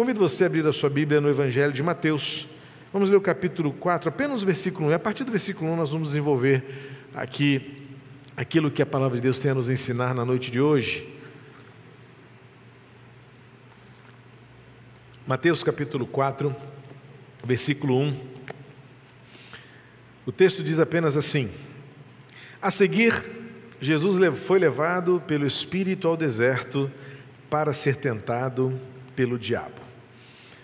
Convido você a abrir a sua Bíblia no Evangelho de Mateus. Vamos ler o capítulo 4, apenas o versículo 1. E a partir do versículo 1 nós vamos desenvolver aqui aquilo que a palavra de Deus tem a nos ensinar na noite de hoje. Mateus capítulo 4, versículo 1. O texto diz apenas assim: A seguir, Jesus foi levado pelo Espírito ao deserto para ser tentado pelo diabo.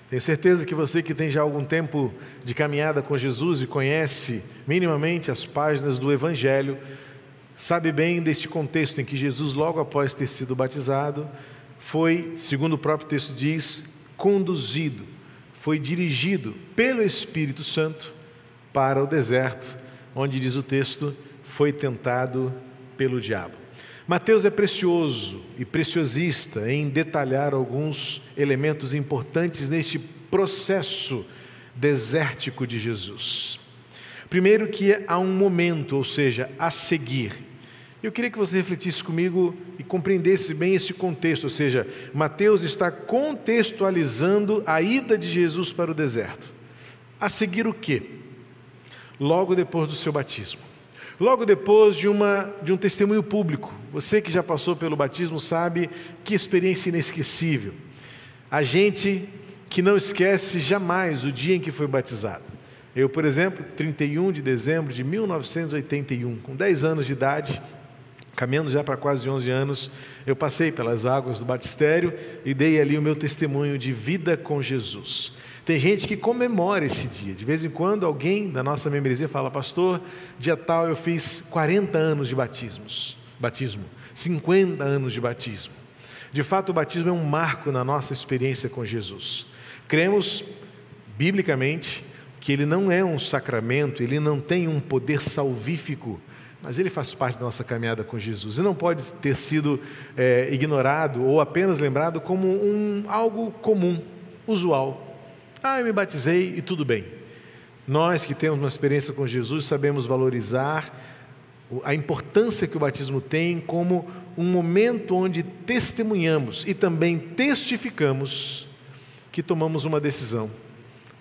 Tenho certeza que você que tem já algum tempo de caminhada com Jesus e conhece minimamente as páginas do Evangelho, sabe bem deste contexto em que Jesus, logo após ter sido batizado, foi, segundo o próprio texto diz, conduzido, foi dirigido pelo Espírito Santo para o deserto, onde diz o texto, foi tentado pelo diabo. Mateus é precioso e preciosista em detalhar alguns elementos importantes neste processo desértico de Jesus. Primeiro, que há um momento, ou seja, a seguir. Eu queria que você refletisse comigo e compreendesse bem esse contexto, ou seja, Mateus está contextualizando a ida de Jesus para o deserto. A seguir o quê? Logo depois do seu batismo. Logo depois de, uma, de um testemunho público. Você que já passou pelo batismo sabe que experiência inesquecível. A gente que não esquece jamais o dia em que foi batizado. Eu, por exemplo, 31 de dezembro de 1981, com 10 anos de idade, caminhando já para quase 11 anos, eu passei pelas águas do batistério e dei ali o meu testemunho de vida com Jesus. Tem gente que comemora esse dia. De vez em quando alguém da nossa membresia fala, pastor, dia tal eu fiz 40 anos de batismos, batismo, 50 anos de batismo. De fato, o batismo é um marco na nossa experiência com Jesus. Cremos, biblicamente, que ele não é um sacramento, ele não tem um poder salvífico, mas ele faz parte da nossa caminhada com Jesus e não pode ter sido é, ignorado ou apenas lembrado como um, algo comum, usual. Ah, eu me batizei e tudo bem. Nós que temos uma experiência com Jesus sabemos valorizar a importância que o batismo tem como um momento onde testemunhamos e também testificamos que tomamos uma decisão.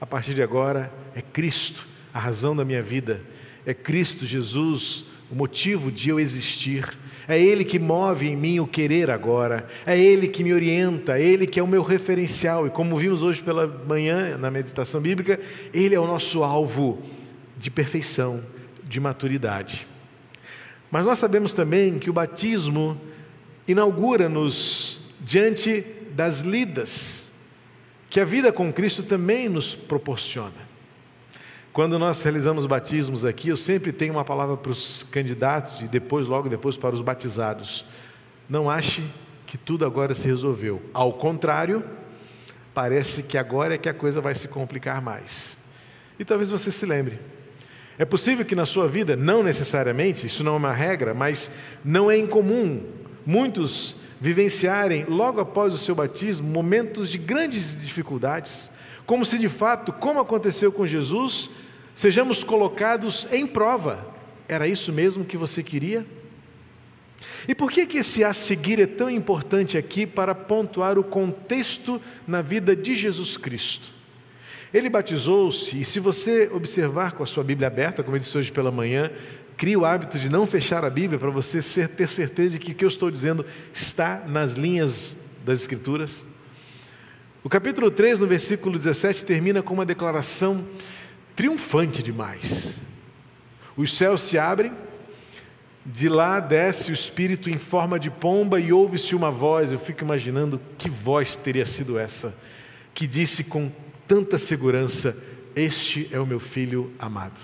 A partir de agora é Cristo a razão da minha vida, é Cristo Jesus o motivo de eu existir. É Ele que move em mim o querer agora, é Ele que me orienta, é Ele que é o meu referencial. E como vimos hoje pela manhã na meditação bíblica, Ele é o nosso alvo de perfeição, de maturidade. Mas nós sabemos também que o batismo inaugura-nos diante das lidas que a vida com Cristo também nos proporciona. Quando nós realizamos batismos aqui, eu sempre tenho uma palavra para os candidatos e depois, logo depois, para os batizados. Não ache que tudo agora se resolveu. Ao contrário, parece que agora é que a coisa vai se complicar mais. E talvez você se lembre. É possível que na sua vida, não necessariamente, isso não é uma regra, mas não é incomum muitos vivenciarem, logo após o seu batismo, momentos de grandes dificuldades, como se de fato, como aconteceu com Jesus, sejamos colocados em prova. Era isso mesmo que você queria? E por que, que esse a seguir é tão importante aqui para pontuar o contexto na vida de Jesus Cristo? Ele batizou-se, e se você observar com a sua Bíblia aberta, como eu disse hoje pela manhã, crie o hábito de não fechar a Bíblia para você ter certeza de que o que eu estou dizendo está nas linhas das Escrituras. O capítulo 3, no versículo 17, termina com uma declaração triunfante demais. Os céus se abrem, de lá desce o Espírito em forma de pomba e ouve-se uma voz. Eu fico imaginando que voz teria sido essa, que disse com tanta segurança: Este é o meu filho amado.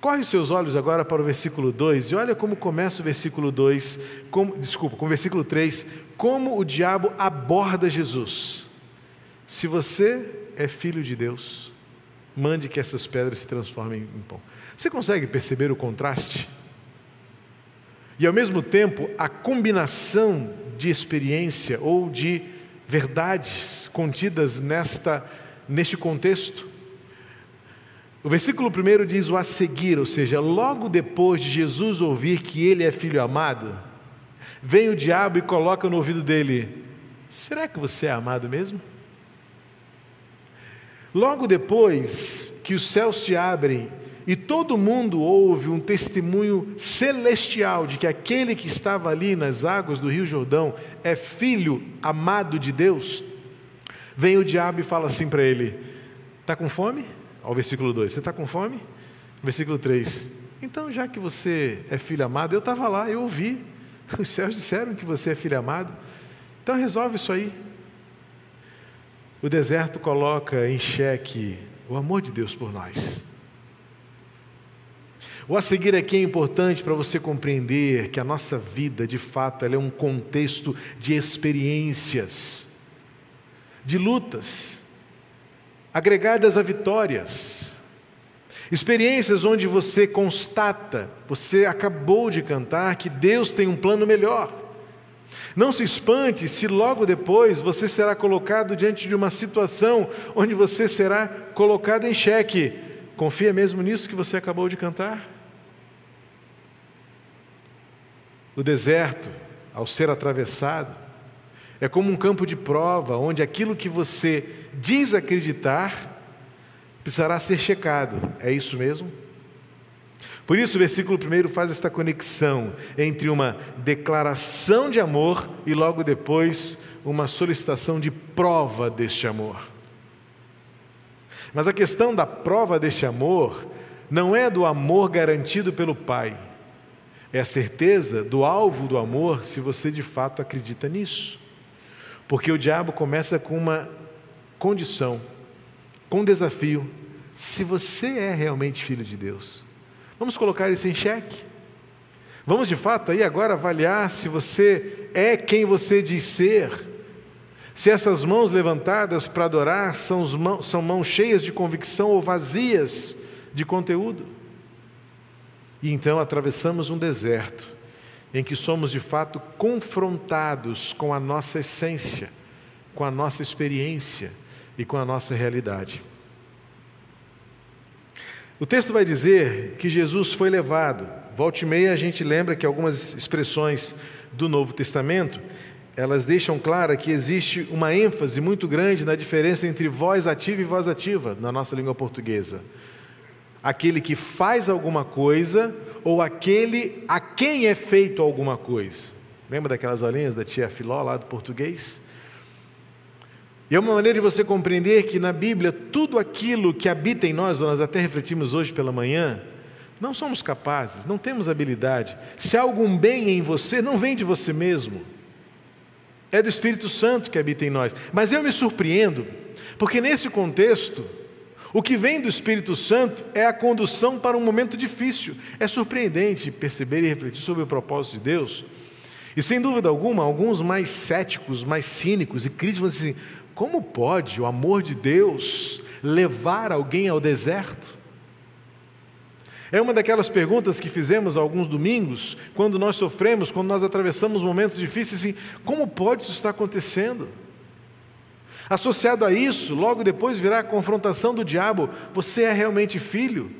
Corre os seus olhos agora para o versículo 2 e olha como começa o versículo 2, como, desculpa, com o versículo 3, como o diabo aborda Jesus. Se você é filho de Deus, mande que essas pedras se transformem em pão. Você consegue perceber o contraste? E ao mesmo tempo, a combinação de experiência ou de verdades contidas nesta neste contexto. O versículo 1 diz o a seguir, ou seja, logo depois de Jesus ouvir que ele é filho amado, vem o diabo e coloca no ouvido dele: Será que você é amado mesmo? Logo depois que os céus se abrem e todo mundo ouve um testemunho celestial de que aquele que estava ali nas águas do Rio Jordão é filho amado de Deus, vem o diabo e fala assim para ele: Está com fome? Ao versículo 2: Você está com fome? Versículo 3: Então, já que você é filho amado, eu estava lá, eu ouvi. Os céus disseram que você é filho amado. Então, resolve isso aí. O deserto coloca em xeque o amor de Deus por nós. O a seguir aqui é importante para você compreender que a nossa vida, de fato, é um contexto de experiências, de lutas, agregadas a vitórias. Experiências onde você constata, você acabou de cantar, que Deus tem um plano melhor. Não se espante se logo depois você será colocado diante de uma situação onde você será colocado em xeque. Confia mesmo nisso que você acabou de cantar? O deserto, ao ser atravessado, é como um campo de prova onde aquilo que você diz acreditar precisará ser checado. É isso mesmo? Por isso, o versículo 1 faz esta conexão entre uma declaração de amor e logo depois uma solicitação de prova deste amor. Mas a questão da prova deste amor não é do amor garantido pelo Pai é a certeza do alvo do amor, se você de fato acredita nisso. Porque o diabo começa com uma condição, com um desafio. Se você é realmente filho de Deus, vamos colocar isso em xeque. Vamos de fato aí agora avaliar se você é quem você diz ser. Se essas mãos levantadas para adorar são, mãos, são mãos cheias de convicção ou vazias de conteúdo. E então atravessamos um deserto em que somos de fato confrontados com a nossa essência, com a nossa experiência e com a nossa realidade. O texto vai dizer que Jesus foi levado. Volte e meia a gente lembra que algumas expressões do Novo Testamento, elas deixam clara que existe uma ênfase muito grande na diferença entre voz ativa e voz ativa na nossa língua portuguesa aquele que faz alguma coisa ou aquele a quem é feito alguma coisa. Lembra daquelas aulinhas da tia Filó lá do português? E é uma maneira de você compreender que na Bíblia tudo aquilo que habita em nós, nós até refletimos hoje pela manhã, não somos capazes, não temos habilidade. Se há algum bem em você, não vem de você mesmo. É do Espírito Santo que habita em nós. Mas eu me surpreendo, porque nesse contexto, o que vem do Espírito Santo é a condução para um momento difícil. É surpreendente perceber e refletir sobre o propósito de Deus. E sem dúvida alguma, alguns mais céticos, mais cínicos e críticos assim: como pode o amor de Deus levar alguém ao deserto? É uma daquelas perguntas que fizemos alguns domingos, quando nós sofremos, quando nós atravessamos momentos difíceis, assim, como pode isso estar acontecendo? Associado a isso, logo depois virá a confrontação do diabo: você é realmente filho?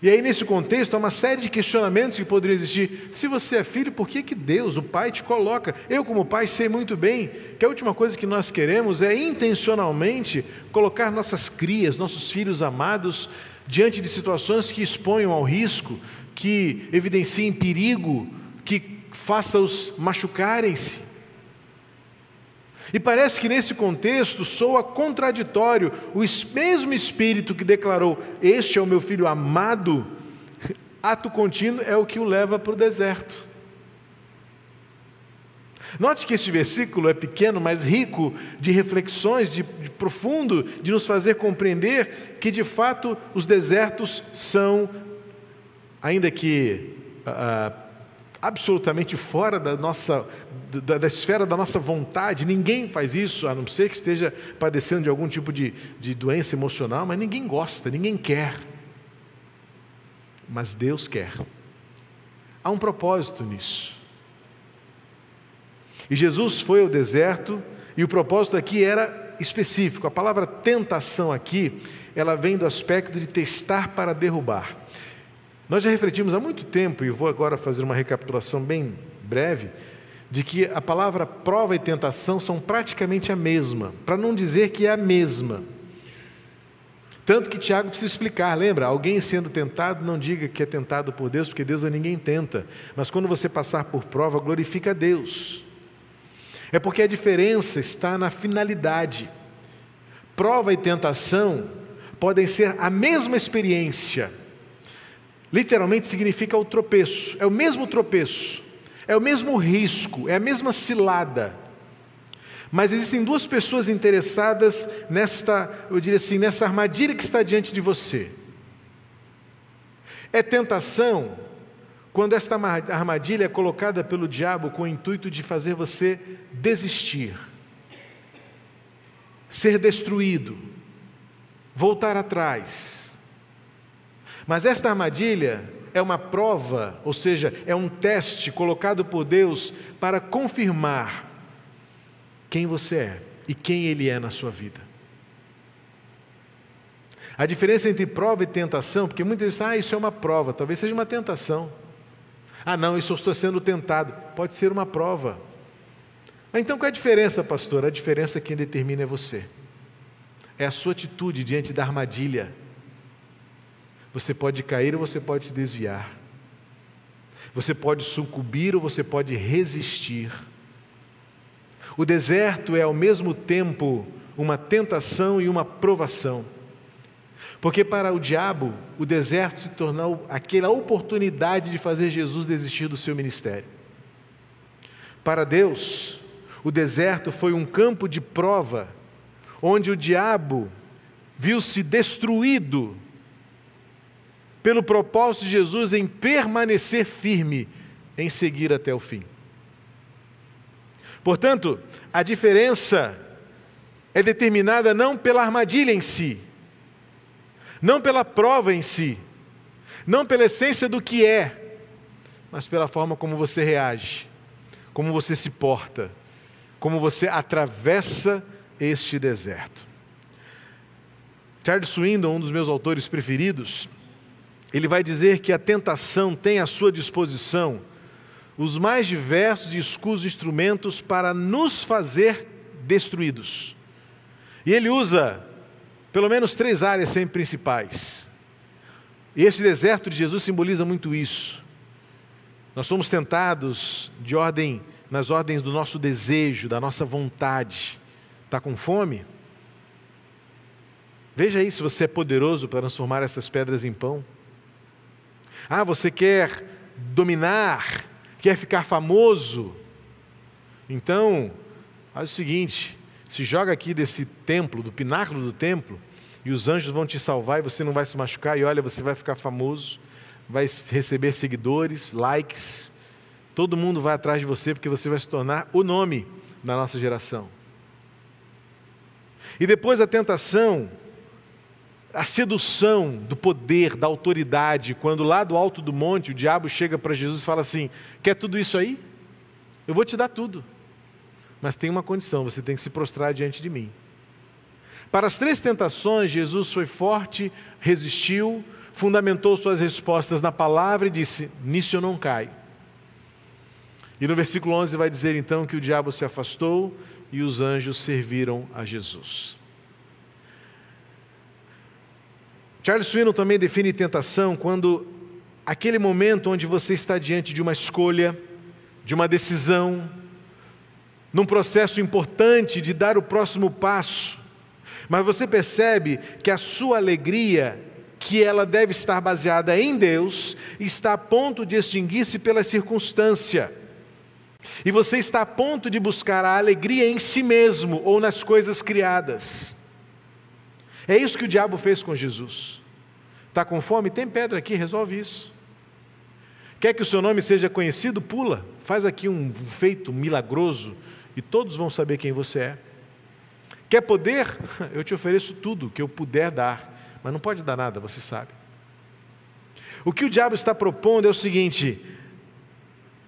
E aí, nesse contexto, há uma série de questionamentos que poderiam existir. Se você é filho, por que, que Deus, o Pai, te coloca? Eu, como pai, sei muito bem que a última coisa que nós queremos é intencionalmente colocar nossas crias, nossos filhos amados, diante de situações que exponham ao risco, que evidenciem perigo, que façam-os machucarem-se. E parece que nesse contexto soa contraditório o mesmo Espírito que declarou: Este é o meu filho amado, ato contínuo é o que o leva para o deserto. Note que este versículo é pequeno, mas rico de reflexões, de, de profundo, de nos fazer compreender que de fato os desertos são, ainda que ah, absolutamente fora da nossa da, da, esfera da nossa vontade, ninguém faz isso, a não ser que esteja padecendo de algum tipo de, de doença emocional, mas ninguém gosta, ninguém quer. Mas Deus quer. Há um propósito nisso. E Jesus foi ao deserto, e o propósito aqui era específico. A palavra tentação aqui, ela vem do aspecto de testar para derrubar. Nós já refletimos há muito tempo, e vou agora fazer uma recapitulação bem breve, de que a palavra prova e tentação são praticamente a mesma, para não dizer que é a mesma. Tanto que Tiago precisa explicar, lembra? Alguém sendo tentado, não diga que é tentado por Deus, porque Deus a ninguém tenta. Mas quando você passar por prova, glorifica a Deus. É porque a diferença está na finalidade. Prova e tentação podem ser a mesma experiência. Literalmente significa o tropeço, é o mesmo tropeço, é o mesmo risco, é a mesma cilada. Mas existem duas pessoas interessadas nesta, eu diria assim, nessa armadilha que está diante de você. É tentação quando esta armadilha é colocada pelo diabo com o intuito de fazer você desistir, ser destruído, voltar atrás. Mas esta armadilha é uma prova, ou seja, é um teste colocado por Deus para confirmar quem você é e quem Ele é na sua vida. A diferença entre prova e tentação, porque muitas vezes, ah, isso é uma prova, talvez seja uma tentação. Ah, não, isso eu estou sendo tentado. Pode ser uma prova. Então qual é a diferença, pastor? A diferença quem determina é você. É a sua atitude diante da armadilha. Você pode cair ou você pode se desviar. Você pode sucumbir ou você pode resistir. O deserto é ao mesmo tempo uma tentação e uma provação. Porque para o diabo, o deserto se tornou aquela oportunidade de fazer Jesus desistir do seu ministério. Para Deus, o deserto foi um campo de prova, onde o diabo viu-se destruído pelo propósito de Jesus em permanecer firme, em seguir até o fim. Portanto, a diferença é determinada não pela armadilha em si, não pela prova em si, não pela essência do que é, mas pela forma como você reage, como você se porta, como você atravessa este deserto. Charles Swindon, um dos meus autores preferidos, ele vai dizer que a tentação tem à sua disposição os mais diversos e escusos instrumentos para nos fazer destruídos. E ele usa pelo menos três áreas sempre principais. E este deserto de Jesus simboliza muito isso. Nós somos tentados de ordem nas ordens do nosso desejo, da nossa vontade. Está com fome? Veja aí se você é poderoso para transformar essas pedras em pão. Ah, você quer dominar quer ficar famoso. Então, faz o seguinte: se joga aqui desse templo, do pináculo do templo, e os anjos vão te salvar e você não vai se machucar, e olha, você vai ficar famoso, vai receber seguidores, likes, todo mundo vai atrás de você porque você vai se tornar o nome da nossa geração. E depois a tentação a sedução do poder, da autoridade, quando lá do alto do monte o diabo chega para Jesus e fala assim: Quer tudo isso aí? Eu vou te dar tudo. Mas tem uma condição: você tem que se prostrar diante de mim. Para as três tentações, Jesus foi forte, resistiu, fundamentou suas respostas na palavra e disse: Nisso eu não caio. E no versículo 11 vai dizer então que o diabo se afastou e os anjos serviram a Jesus. Charles Swinton também define tentação quando aquele momento onde você está diante de uma escolha, de uma decisão, num processo importante de dar o próximo passo, mas você percebe que a sua alegria, que ela deve estar baseada em Deus, está a ponto de extinguir-se pela circunstância. E você está a ponto de buscar a alegria em si mesmo ou nas coisas criadas. É isso que o diabo fez com Jesus. Está com fome? Tem pedra aqui, resolve isso. Quer que o seu nome seja conhecido? Pula, faz aqui um feito milagroso e todos vão saber quem você é. Quer poder? Eu te ofereço tudo que eu puder dar, mas não pode dar nada, você sabe. O que o diabo está propondo é o seguinte: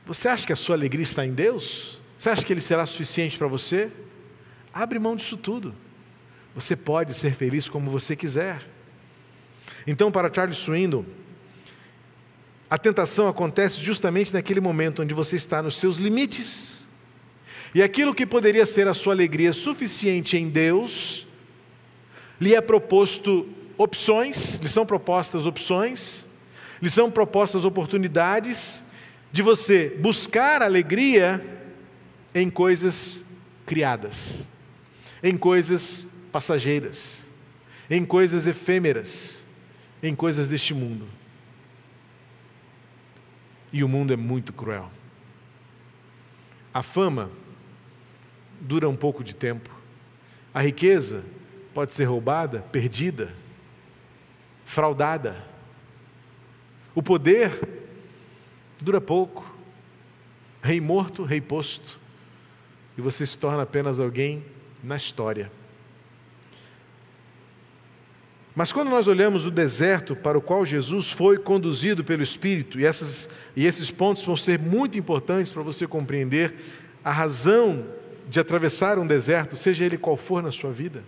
você acha que a sua alegria está em Deus? Você acha que ele será suficiente para você? Abre mão disso tudo. Você pode ser feliz como você quiser. Então, para Charles Swindon, a tentação acontece justamente naquele momento onde você está nos seus limites e aquilo que poderia ser a sua alegria suficiente em Deus lhe é proposto opções, lhe são propostas opções, lhe são propostas oportunidades de você buscar alegria em coisas criadas, em coisas passageiras, em coisas efêmeras, em coisas deste mundo. E o mundo é muito cruel. A fama dura um pouco de tempo. A riqueza pode ser roubada, perdida, fraudada. O poder dura pouco. Rei morto, rei posto. E você se torna apenas alguém na história. Mas quando nós olhamos o deserto para o qual Jesus foi conduzido pelo Espírito, e, essas, e esses pontos vão ser muito importantes para você compreender a razão de atravessar um deserto, seja ele qual for na sua vida,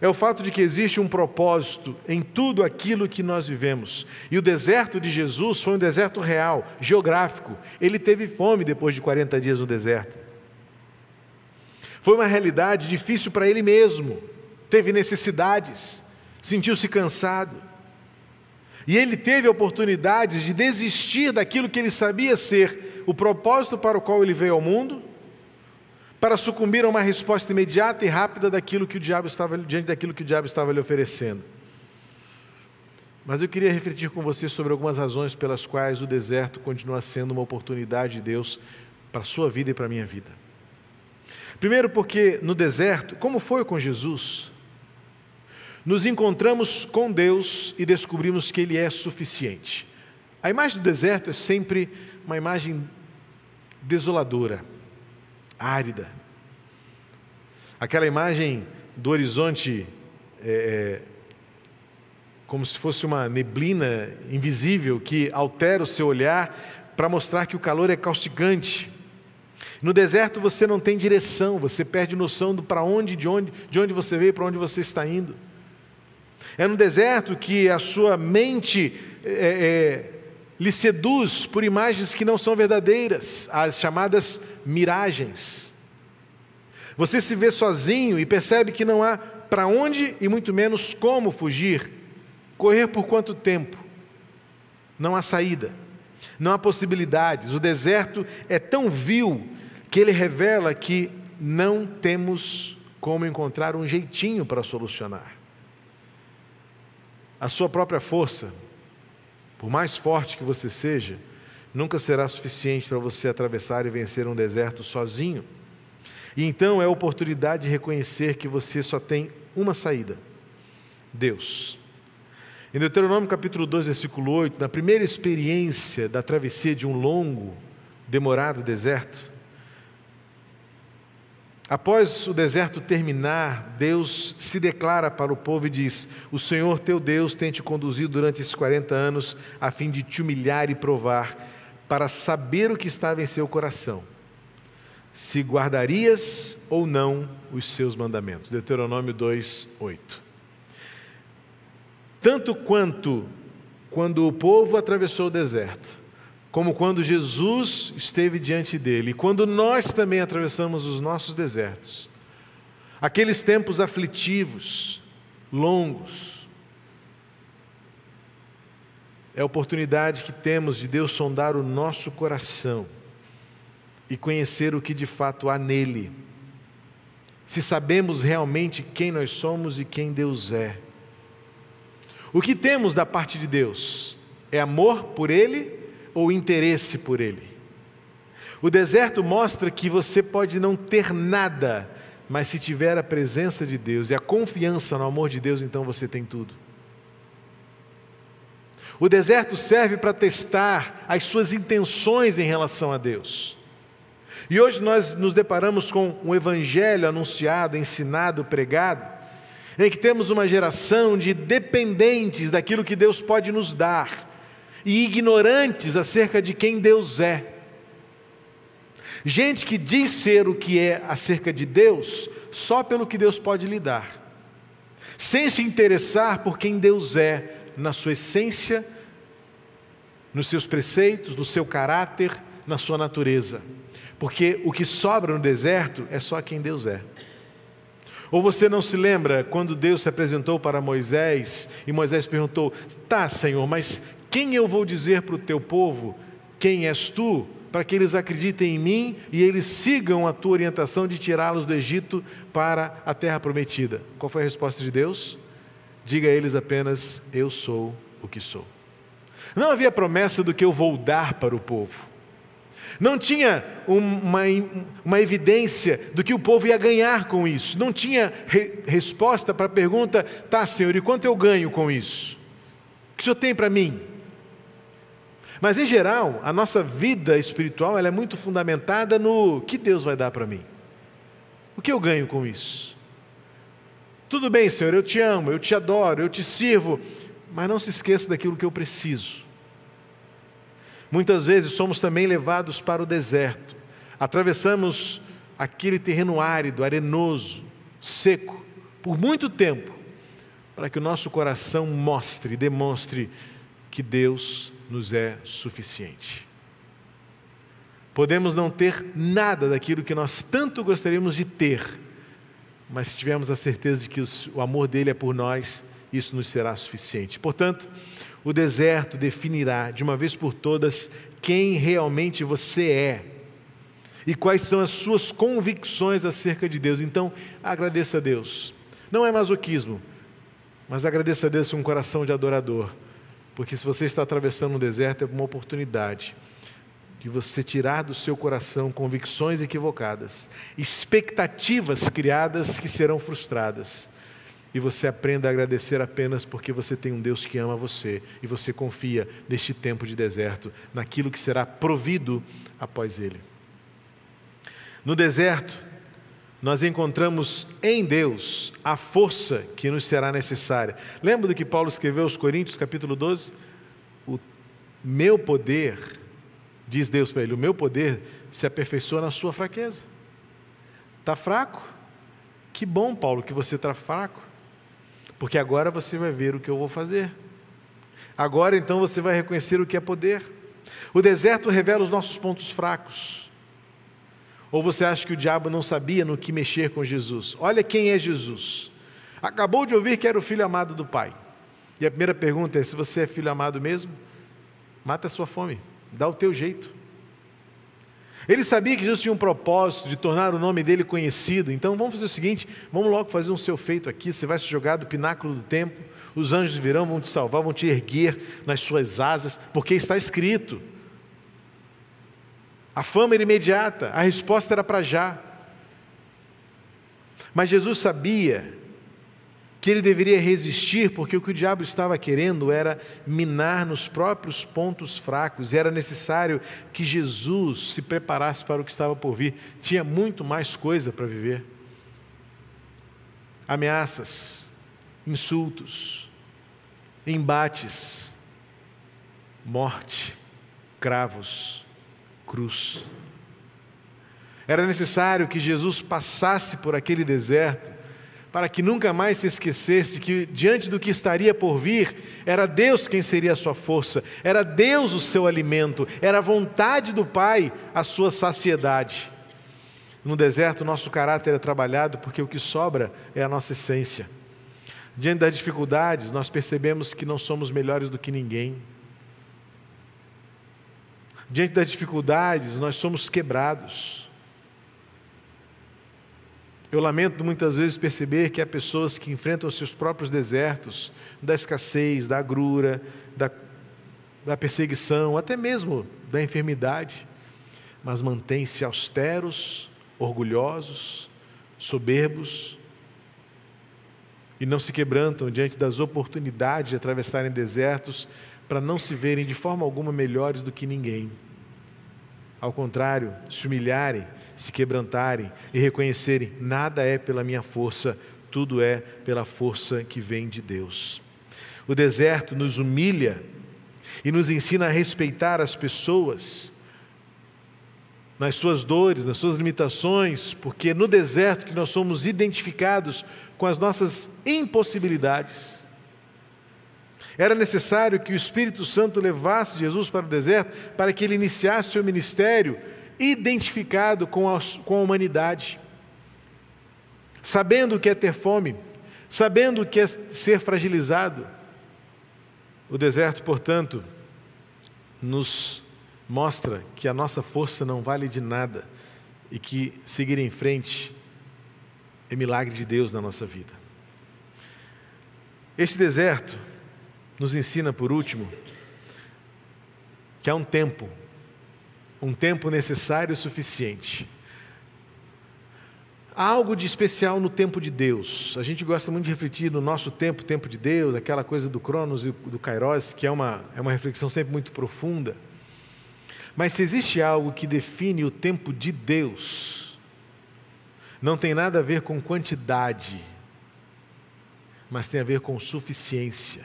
é o fato de que existe um propósito em tudo aquilo que nós vivemos. E o deserto de Jesus foi um deserto real, geográfico. Ele teve fome depois de 40 dias no deserto. Foi uma realidade difícil para ele mesmo teve necessidades, sentiu-se cansado. E ele teve oportunidades de desistir daquilo que ele sabia ser o propósito para o qual ele veio ao mundo, para sucumbir a uma resposta imediata e rápida daquilo que o diabo estava diante daquilo que o diabo estava lhe oferecendo. Mas eu queria refletir com você sobre algumas razões pelas quais o deserto continua sendo uma oportunidade de Deus para a sua vida e para a minha vida. Primeiro, porque no deserto, como foi com Jesus, nos encontramos com Deus e descobrimos que Ele é suficiente. A imagem do deserto é sempre uma imagem desoladora, árida. Aquela imagem do horizonte é, é, como se fosse uma neblina invisível que altera o seu olhar para mostrar que o calor é causticante. No deserto você não tem direção, você perde noção do para onde, de onde, de onde você veio, para onde você está indo. É no deserto que a sua mente é, é, lhe seduz por imagens que não são verdadeiras, as chamadas miragens. Você se vê sozinho e percebe que não há para onde e muito menos como fugir, correr por quanto tempo. Não há saída, não há possibilidades. O deserto é tão vil que ele revela que não temos como encontrar um jeitinho para solucionar a sua própria força, por mais forte que você seja, nunca será suficiente para você atravessar e vencer um deserto sozinho. E então é a oportunidade de reconhecer que você só tem uma saída: Deus. Em Deuteronômio capítulo 2, versículo 8, na primeira experiência da travessia de um longo, demorado deserto, Após o deserto terminar, Deus se declara para o povo e diz: O Senhor teu Deus tem te conduzido durante esses 40 anos a fim de te humilhar e provar, para saber o que estava em seu coração, se guardarias ou não os seus mandamentos. Deuteronômio 2, 8. Tanto quanto quando o povo atravessou o deserto, como quando Jesus esteve diante dele, e quando nós também atravessamos os nossos desertos, aqueles tempos aflitivos, longos, é a oportunidade que temos de Deus sondar o nosso coração e conhecer o que de fato há nele. Se sabemos realmente quem nós somos e quem Deus é. O que temos da parte de Deus é amor por Ele ou interesse por Ele. O deserto mostra que você pode não ter nada, mas se tiver a presença de Deus e a confiança no amor de Deus, então você tem tudo. O deserto serve para testar as suas intenções em relação a Deus. E hoje nós nos deparamos com um evangelho anunciado, ensinado, pregado, em que temos uma geração de dependentes daquilo que Deus pode nos dar e ignorantes acerca de quem Deus é. Gente que diz ser o que é acerca de Deus só pelo que Deus pode lhe dar, sem se interessar por quem Deus é na sua essência, nos seus preceitos, no seu caráter, na sua natureza. Porque o que sobra no deserto é só quem Deus é. Ou você não se lembra quando Deus se apresentou para Moisés e Moisés perguntou: Tá, Senhor, mas quem eu vou dizer para o teu povo? Quem és tu? Para que eles acreditem em mim e eles sigam a tua orientação de tirá-los do Egito para a terra prometida. Qual foi a resposta de Deus? Diga a eles apenas: Eu sou o que sou. Não havia promessa do que eu vou dar para o povo. Não tinha uma, uma evidência do que o povo ia ganhar com isso. Não tinha re, resposta para a pergunta: tá, Senhor, e quanto eu ganho com isso? O que o Senhor tem para mim? Mas, em geral, a nossa vida espiritual ela é muito fundamentada no que Deus vai dar para mim. O que eu ganho com isso? Tudo bem, Senhor, eu te amo, eu te adoro, eu te sirvo, mas não se esqueça daquilo que eu preciso. Muitas vezes somos também levados para o deserto, atravessamos aquele terreno árido, arenoso, seco, por muito tempo, para que o nosso coração mostre, demonstre que Deus nos é suficiente. Podemos não ter nada daquilo que nós tanto gostaríamos de ter, mas se tivermos a certeza de que o amor dele é por nós, isso nos será suficiente. Portanto, o deserto definirá de uma vez por todas quem realmente você é e quais são as suas convicções acerca de Deus. Então, agradeça a Deus. Não é masoquismo, mas agradeça a Deus com um coração de adorador, porque se você está atravessando um deserto, é uma oportunidade de você tirar do seu coração convicções equivocadas, expectativas criadas que serão frustradas e você aprenda a agradecer apenas porque você tem um Deus que ama você e você confia neste tempo de deserto, naquilo que será provido após ele. No deserto, nós encontramos em Deus a força que nos será necessária. Lembra do que Paulo escreveu aos Coríntios, capítulo 12? O meu poder, diz Deus para ele, o meu poder se aperfeiçoa na sua fraqueza. Está fraco? Que bom, Paulo, que você está fraco porque agora você vai ver o que eu vou fazer. Agora então você vai reconhecer o que é poder. O deserto revela os nossos pontos fracos. Ou você acha que o diabo não sabia no que mexer com Jesus? Olha quem é Jesus. Acabou de ouvir que era o filho amado do Pai. E a primeira pergunta é: se você é filho amado mesmo, mata a sua fome, dá o teu jeito. Ele sabia que Jesus tinha um propósito de tornar o nome dele conhecido. Então vamos fazer o seguinte: vamos logo fazer um seu feito aqui. Você vai se jogar do pináculo do templo, os anjos virão, vão te salvar, vão te erguer nas suas asas, porque está escrito. A fama era imediata, a resposta era para já. Mas Jesus sabia que ele deveria resistir, porque o que o diabo estava querendo era minar nos próprios pontos fracos, e era necessário que Jesus se preparasse para o que estava por vir. Tinha muito mais coisa para viver. Ameaças, insultos, embates, morte, cravos, cruz. Era necessário que Jesus passasse por aquele deserto para que nunca mais se esquecesse que, diante do que estaria por vir, era Deus quem seria a sua força, era Deus o seu alimento, era a vontade do Pai a sua saciedade. No deserto, nosso caráter é trabalhado porque o que sobra é a nossa essência. Diante das dificuldades, nós percebemos que não somos melhores do que ninguém. Diante das dificuldades, nós somos quebrados. Eu lamento muitas vezes perceber que há pessoas que enfrentam seus próprios desertos, da escassez, da agrura, da, da perseguição, até mesmo da enfermidade, mas mantêm-se austeros, orgulhosos, soberbos, e não se quebrantam diante das oportunidades de atravessarem desertos para não se verem de forma alguma melhores do que ninguém. Ao contrário, se humilharem se quebrantarem e reconhecerem: nada é pela minha força, tudo é pela força que vem de Deus. O deserto nos humilha e nos ensina a respeitar as pessoas nas suas dores, nas suas limitações, porque no deserto que nós somos identificados com as nossas impossibilidades. Era necessário que o Espírito Santo levasse Jesus para o deserto para que ele iniciasse seu ministério identificado com a, com a humanidade. sabendo o que é ter fome, sabendo o que é ser fragilizado. O deserto, portanto, nos mostra que a nossa força não vale de nada e que seguir em frente é milagre de Deus na nossa vida. Esse deserto nos ensina, por último, que há um tempo, um tempo necessário e suficiente. Há algo de especial no tempo de Deus. A gente gosta muito de refletir no nosso tempo, tempo de Deus, aquela coisa do Cronos e do Kairos, que é uma, é uma reflexão sempre muito profunda. Mas se existe algo que define o tempo de Deus, não tem nada a ver com quantidade, mas tem a ver com suficiência.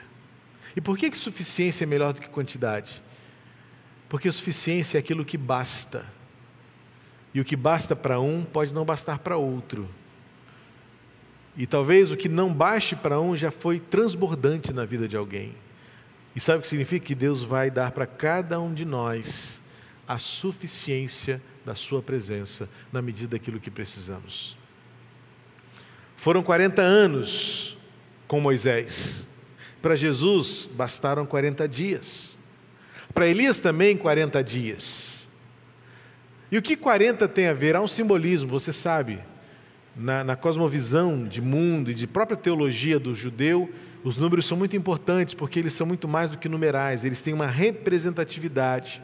E por que, que suficiência é melhor do que quantidade? Porque suficiência é aquilo que basta. E o que basta para um pode não bastar para outro. E talvez o que não baste para um já foi transbordante na vida de alguém. E sabe o que significa? Que Deus vai dar para cada um de nós a suficiência da Sua presença na medida daquilo que precisamos. Foram 40 anos com Moisés. Para Jesus bastaram 40 dias. Para Elias também 40 dias. E o que 40 tem a ver? Há um simbolismo, você sabe. Na, na cosmovisão de mundo e de própria teologia do judeu, os números são muito importantes porque eles são muito mais do que numerais, eles têm uma representatividade.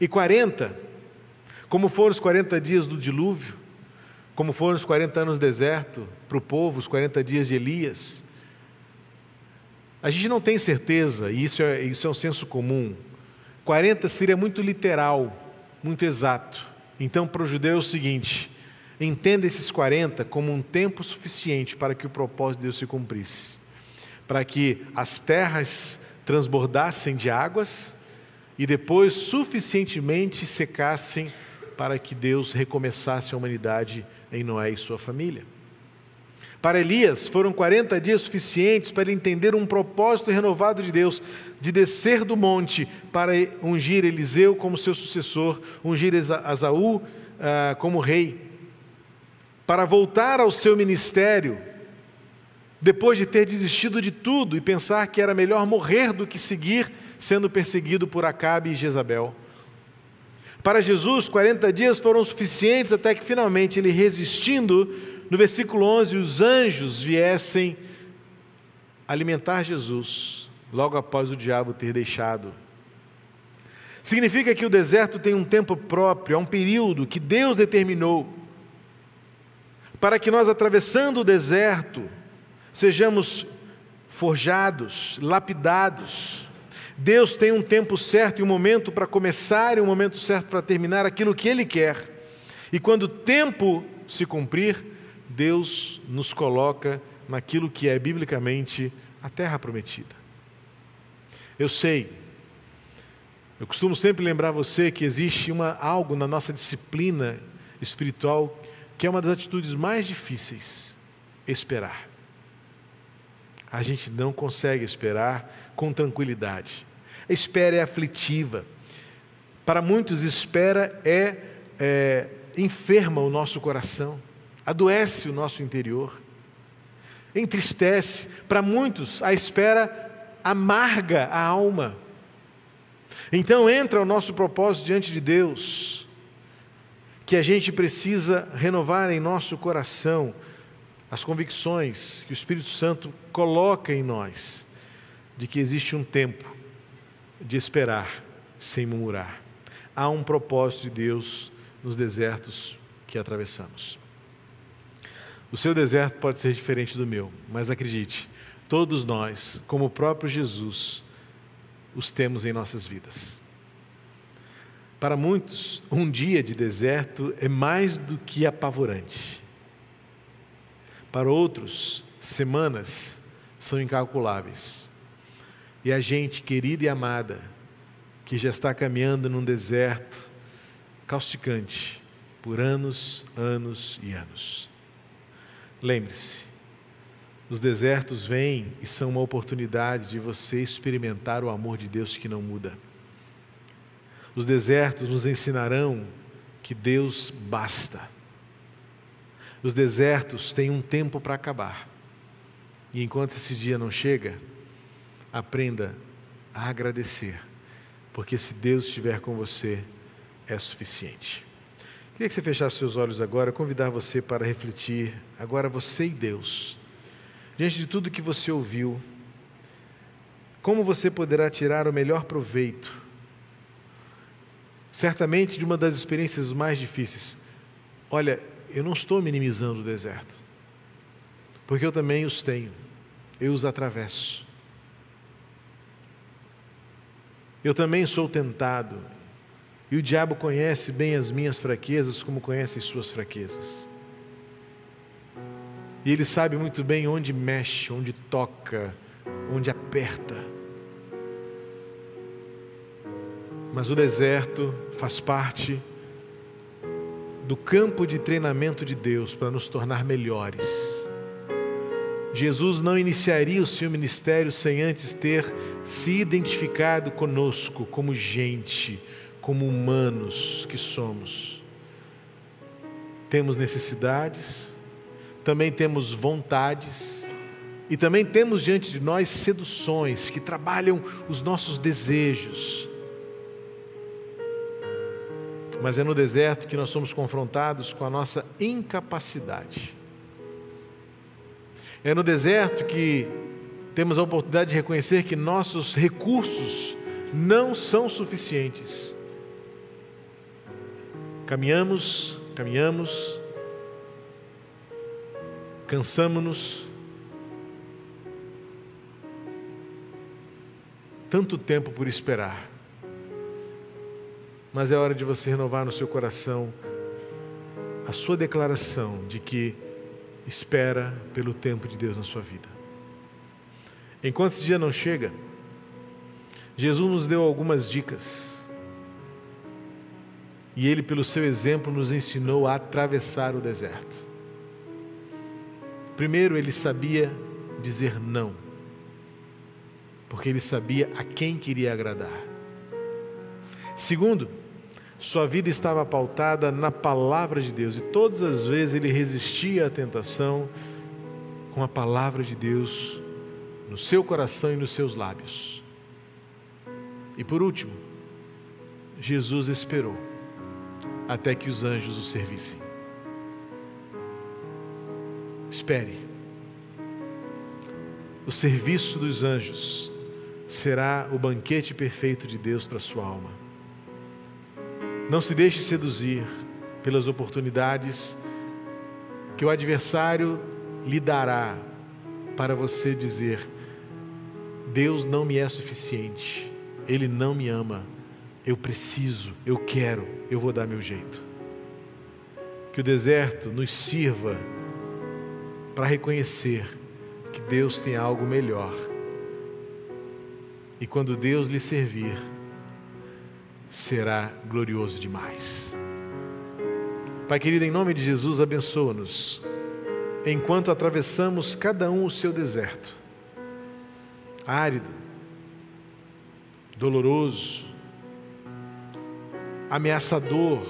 E 40, como foram os 40 dias do dilúvio, como foram os 40 anos no deserto para o povo, os 40 dias de Elias. A gente não tem certeza, e isso é, isso é um senso comum. 40 seria muito literal, muito exato. Então, para o judeu é o seguinte: entenda esses 40 como um tempo suficiente para que o propósito de Deus se cumprisse, para que as terras transbordassem de águas e depois suficientemente secassem para que Deus recomeçasse a humanidade em Noé e sua família. Para Elias, foram 40 dias suficientes para ele entender um propósito renovado de Deus, de descer do monte para ungir Eliseu como seu sucessor, ungir Asaú ah, como rei, para voltar ao seu ministério, depois de ter desistido de tudo e pensar que era melhor morrer do que seguir sendo perseguido por Acabe e Jezabel. Para Jesus, 40 dias foram suficientes até que finalmente ele resistindo, no versículo 11, os anjos viessem alimentar Jesus, logo após o diabo ter deixado. Significa que o deserto tem um tempo próprio, é um período que Deus determinou, para que nós, atravessando o deserto, sejamos forjados, lapidados, Deus tem um tempo certo e um momento para começar e um momento certo para terminar aquilo que Ele quer. E quando o tempo se cumprir, Deus nos coloca naquilo que é biblicamente a terra prometida. Eu sei, eu costumo sempre lembrar você que existe uma, algo na nossa disciplina espiritual que é uma das atitudes mais difíceis: esperar. A gente não consegue esperar com tranquilidade. A espera é aflitiva. Para muitos, espera é, é enferma o nosso coração, adoece o nosso interior, entristece. Para muitos, a espera amarga a alma. Então entra o nosso propósito diante de Deus, que a gente precisa renovar em nosso coração as convicções que o Espírito Santo coloca em nós, de que existe um tempo de esperar sem murmurar. Há um propósito de Deus nos desertos que atravessamos. O seu deserto pode ser diferente do meu, mas acredite, todos nós, como o próprio Jesus, os temos em nossas vidas. Para muitos, um dia de deserto é mais do que apavorante. Para outros, semanas são incalculáveis. E a gente querida e amada, que já está caminhando num deserto causticante por anos, anos e anos. Lembre-se, os desertos vêm e são uma oportunidade de você experimentar o amor de Deus que não muda. Os desertos nos ensinarão que Deus basta. Os desertos têm um tempo para acabar. E enquanto esse dia não chega, aprenda a agradecer, porque se Deus estiver com você, é suficiente. Queria que você fechasse seus olhos agora, convidar você para refletir, agora você e Deus, diante de tudo que você ouviu, como você poderá tirar o melhor proveito? Certamente de uma das experiências mais difíceis. Olha, eu não estou minimizando o deserto, porque eu também os tenho, eu os atravesso. Eu também sou tentado, e o diabo conhece bem as minhas fraquezas, como conhece as suas fraquezas. E ele sabe muito bem onde mexe, onde toca, onde aperta. Mas o deserto faz parte do campo de treinamento de Deus para nos tornar melhores. Jesus não iniciaria o seu ministério sem antes ter se identificado conosco como gente, como humanos que somos. Temos necessidades, também temos vontades, e também temos diante de nós seduções que trabalham os nossos desejos. Mas é no deserto que nós somos confrontados com a nossa incapacidade. É no deserto que temos a oportunidade de reconhecer que nossos recursos não são suficientes. Caminhamos, caminhamos, cansamos-nos, tanto tempo por esperar. Mas é hora de você renovar no seu coração a sua declaração de que espera pelo tempo de Deus na sua vida. Enquanto esse dia não chega, Jesus nos deu algumas dicas. E ele, pelo seu exemplo, nos ensinou a atravessar o deserto. Primeiro, ele sabia dizer não porque ele sabia a quem queria agradar. Segundo, sua vida estava pautada na palavra de Deus e todas as vezes ele resistia à tentação com a palavra de Deus no seu coração e nos seus lábios. E por último, Jesus esperou até que os anjos o servissem. Espere. O serviço dos anjos será o banquete perfeito de Deus para sua alma. Não se deixe seduzir pelas oportunidades que o adversário lhe dará para você dizer: Deus não me é suficiente, Ele não me ama, eu preciso, eu quero, eu vou dar meu jeito. Que o deserto nos sirva para reconhecer que Deus tem algo melhor e quando Deus lhe servir, será glorioso demais. Pai querido, em nome de Jesus, abençoa-nos, enquanto atravessamos cada um o seu deserto, árido, doloroso, ameaçador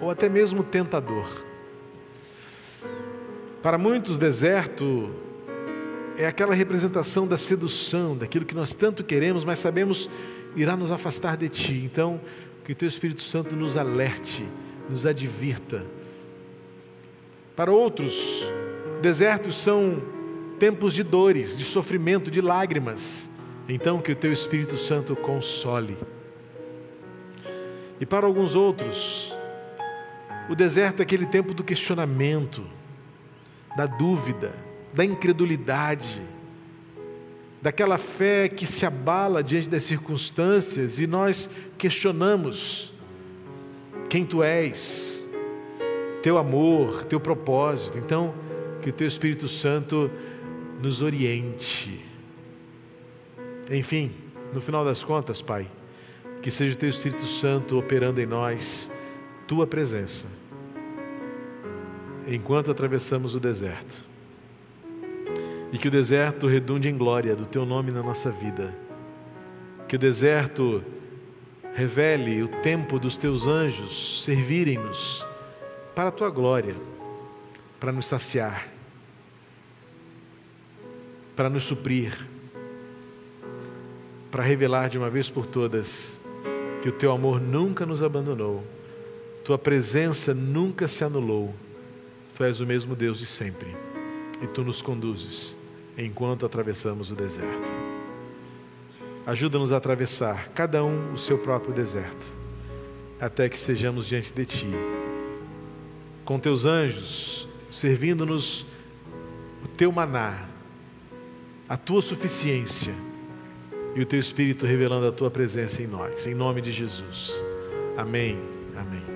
ou até mesmo tentador. Para muitos, deserto é aquela representação da sedução, daquilo que nós tanto queremos, mas sabemos irá nos afastar de Ti. Então, que o Teu Espírito Santo nos alerte, nos advirta. Para outros, desertos são tempos de dores, de sofrimento, de lágrimas. Então, que o Teu Espírito Santo console. E para alguns outros, o deserto é aquele tempo do questionamento, da dúvida, da incredulidade, daquela fé que se abala diante das circunstâncias e nós questionamos quem tu és, teu amor, teu propósito. Então, que o teu Espírito Santo nos oriente. Enfim, no final das contas, Pai, que seja o teu Espírito Santo operando em nós, tua presença, enquanto atravessamos o deserto e que o deserto redunde em glória do teu nome na nossa vida. Que o deserto revele o tempo dos teus anjos servirem-nos para a tua glória, para nos saciar, para nos suprir, para revelar de uma vez por todas que o teu amor nunca nos abandonou, tua presença nunca se anulou, tu és o mesmo Deus de sempre e tu nos conduzes enquanto atravessamos o deserto. Ajuda-nos a atravessar, cada um o seu próprio deserto, até que sejamos diante de ti, com teus anjos servindo-nos o teu maná, a tua suficiência e o teu Espírito revelando a tua presença em nós, em nome de Jesus. Amém. Amém.